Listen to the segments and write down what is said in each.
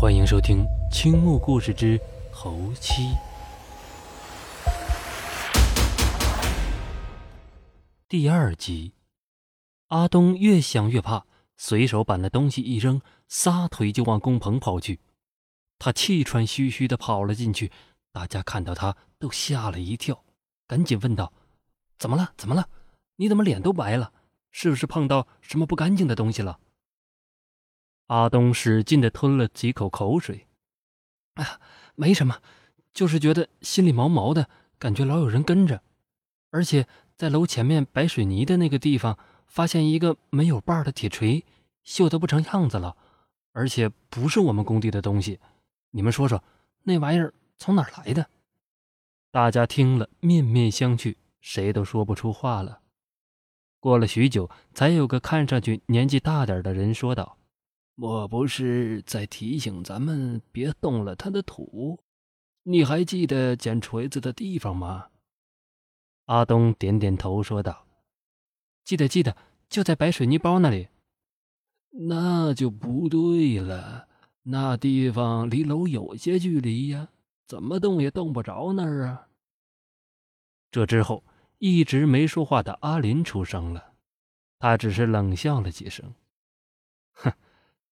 欢迎收听《青木故事之猴妻》第二集。阿东越想越怕，随手把那东西一扔，撒腿就往工棚跑去。他气喘吁吁的跑了进去，大家看到他都吓了一跳，赶紧问道：“怎么了？怎么了？你怎么脸都白了？是不是碰到什么不干净的东西了？”阿东使劲的吞了几口口水，“哎呀，没什么，就是觉得心里毛毛的，感觉老有人跟着，而且在楼前面摆水泥的那个地方，发现一个没有把的铁锤，锈得不成样子了，而且不是我们工地的东西。你们说说，那玩意儿从哪儿来的？”大家听了面面相觑，谁都说不出话了。过了许久，才有个看上去年纪大点的人说道。莫不是在提醒咱们别动了他的土？你还记得捡锤子的地方吗？阿东点点头说道：“记得，记得，就在白水泥包那里。”那就不对了，那地方离楼有些距离呀，怎么动也动不着那儿啊。这之后，一直没说话的阿林出声了，他只是冷笑了几声，哼。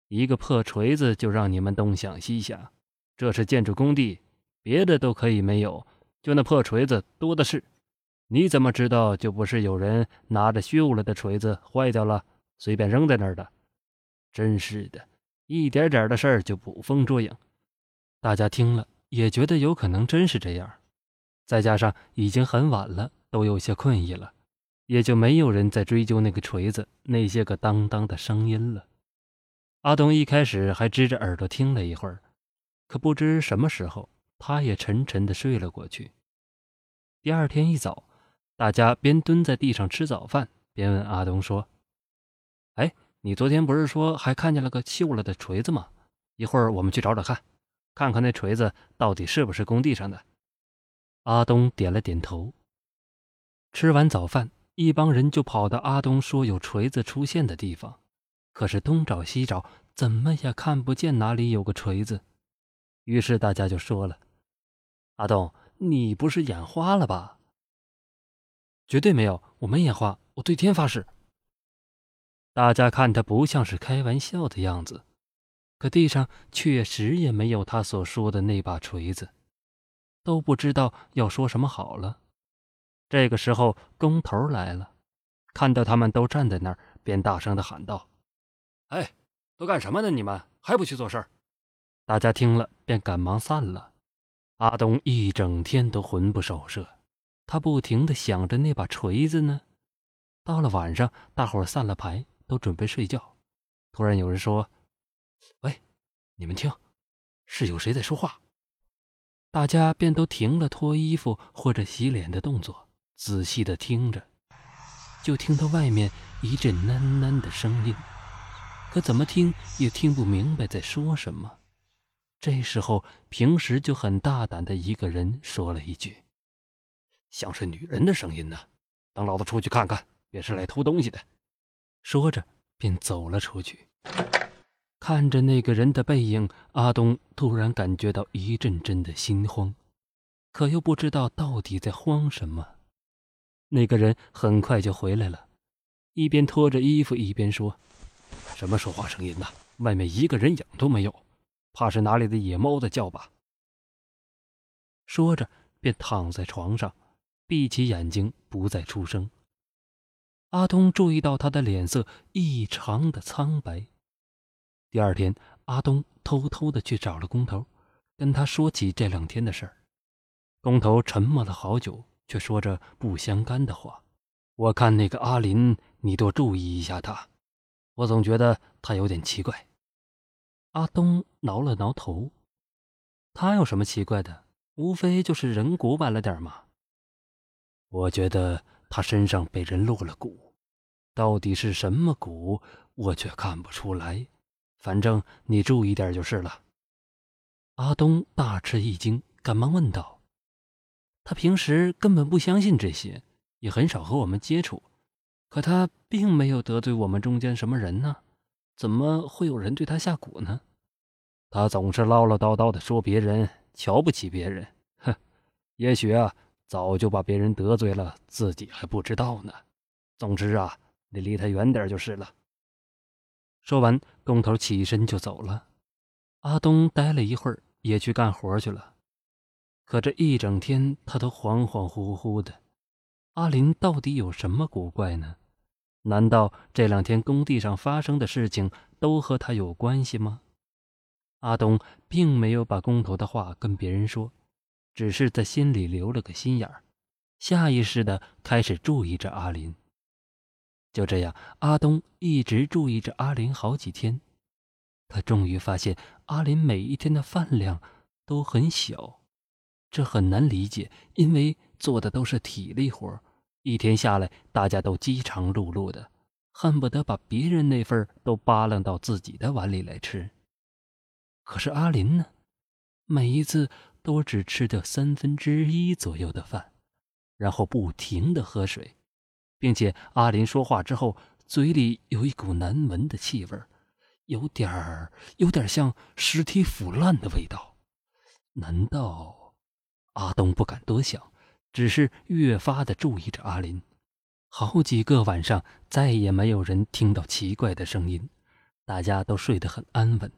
一个破锤子就让你们东想西想，这是建筑工地，别的都可以没有，就那破锤子多的是。你怎么知道就不是有人拿着锈了的锤子坏掉了，随便扔在那儿的？真是的，一点点的事儿就捕风捉影。大家听了也觉得有可能真是这样，再加上已经很晚了，都有些困意了，也就没有人再追究那个锤子那些个当当的声音了。阿东一开始还支着耳朵听了一会儿，可不知什么时候，他也沉沉的睡了过去。第二天一早，大家边蹲在地上吃早饭，边问阿东说：“哎，你昨天不是说还看见了个锈了的锤子吗？一会儿我们去找找看，看看那锤子到底是不是工地上的。”阿东点了点头。吃完早饭，一帮人就跑到阿东说有锤子出现的地方。可是东找西找，怎么也看不见哪里有个锤子。于是大家就说了：“阿东，你不是眼花了吧？”“绝对没有，我没眼花，我对天发誓。”大家看他不像是开玩笑的样子，可地上确实也没有他所说的那把锤子，都不知道要说什么好了。这个时候，工头来了，看到他们都站在那儿，便大声的喊道。哎，都干什么呢？你们还不去做事儿？大家听了便赶忙散了。阿东一整天都魂不守舍，他不停的想着那把锤子呢。到了晚上，大伙散了牌，都准备睡觉。突然有人说：“喂，你们听，是有谁在说话？”大家便都停了脱衣服或者洗脸的动作，仔细的听着，就听到外面一阵喃喃的声音。可怎么听也听不明白在说什么。这时候，平时就很大胆的一个人说了一句：“像是女人的声音呢。”等老子出去看看，别是来偷东西的。说着，便走了出去。看着那个人的背影，阿东突然感觉到一阵阵的心慌，可又不知道到底在慌什么。那个人很快就回来了，一边脱着衣服，一边说。什么说话声音呢？外面一个人影都没有，怕是哪里的野猫在叫吧。说着，便躺在床上，闭起眼睛，不再出声。阿东注意到他的脸色异常的苍白。第二天，阿东偷偷的去找了工头，跟他说起这两天的事儿。工头沉默了好久，却说着不相干的话：“我看那个阿林，你多注意一下他。”我总觉得他有点奇怪。阿东挠了挠头，他有什么奇怪的？无非就是人骨晚了点嘛。我觉得他身上被人落了蛊，到底是什么蛊，我却看不出来。反正你注意点就是了。阿东大吃一惊，赶忙问道：“他平时根本不相信这些，也很少和我们接触。”可他并没有得罪我们中间什么人呢，怎么会有人对他下蛊呢？他总是唠唠叨叨的说别人瞧不起别人，哼，也许啊，早就把别人得罪了，自己还不知道呢。总之啊，你离他远点就是了。说完，工头起身就走了。阿东待了一会儿，也去干活去了。可这一整天，他都恍恍惚惚的。阿林到底有什么古怪呢？难道这两天工地上发生的事情都和他有关系吗？阿东并没有把工头的话跟别人说，只是在心里留了个心眼儿，下意识的开始注意着阿林。就这样，阿东一直注意着阿林好几天。他终于发现，阿林每一天的饭量都很小，这很难理解，因为做的都是体力活，一天下来大家都饥肠辘辘的，恨不得把别人那份都扒拉到自己的碗里来吃。可是阿林呢，每一次都只吃掉三分之一左右的饭，然后不停的喝水。并且阿林说话之后，嘴里有一股难闻的气味，有点儿，有点像尸体腐烂的味道。难道？阿东不敢多想，只是越发的注意着阿林。好几个晚上，再也没有人听到奇怪的声音，大家都睡得很安稳。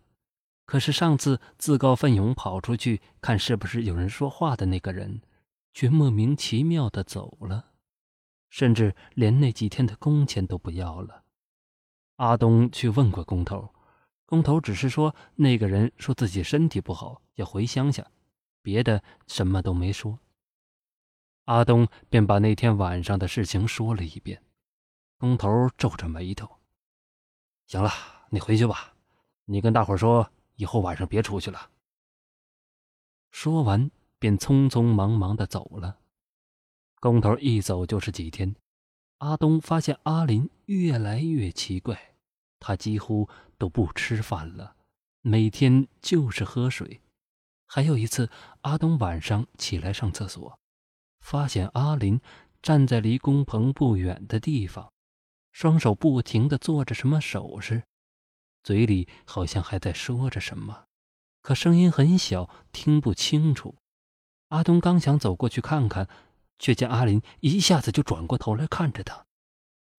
可是上次自告奋勇跑出去看是不是有人说话的那个人，却莫名其妙的走了。甚至连那几天的工钱都不要了。阿东去问过工头，工头只是说那个人说自己身体不好，要回乡下，别的什么都没说。阿东便把那天晚上的事情说了一遍。工头皱着眉头：“行了，你回去吧，你跟大伙说，以后晚上别出去了。”说完，便匆匆忙忙的走了。工头一走就是几天，阿东发现阿林越来越奇怪，他几乎都不吃饭了，每天就是喝水。还有一次，阿东晚上起来上厕所，发现阿林站在离工棚不远的地方，双手不停地做着什么手势，嘴里好像还在说着什么，可声音很小，听不清楚。阿东刚想走过去看看。却见阿林一下子就转过头来看着他，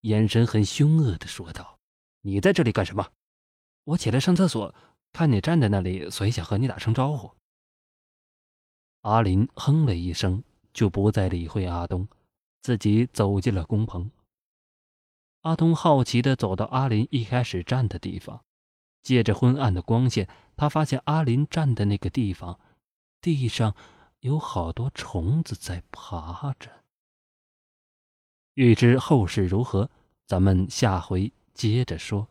眼神很凶恶的说道：“你在这里干什么？”我起来上厕所，看你站在那里，所以想和你打声招呼。阿林哼了一声，就不再理会阿东，自己走进了工棚。阿东好奇的走到阿林一开始站的地方，借着昏暗的光线，他发现阿林站的那个地方，地上。有好多虫子在爬着。欲知后事如何，咱们下回接着说。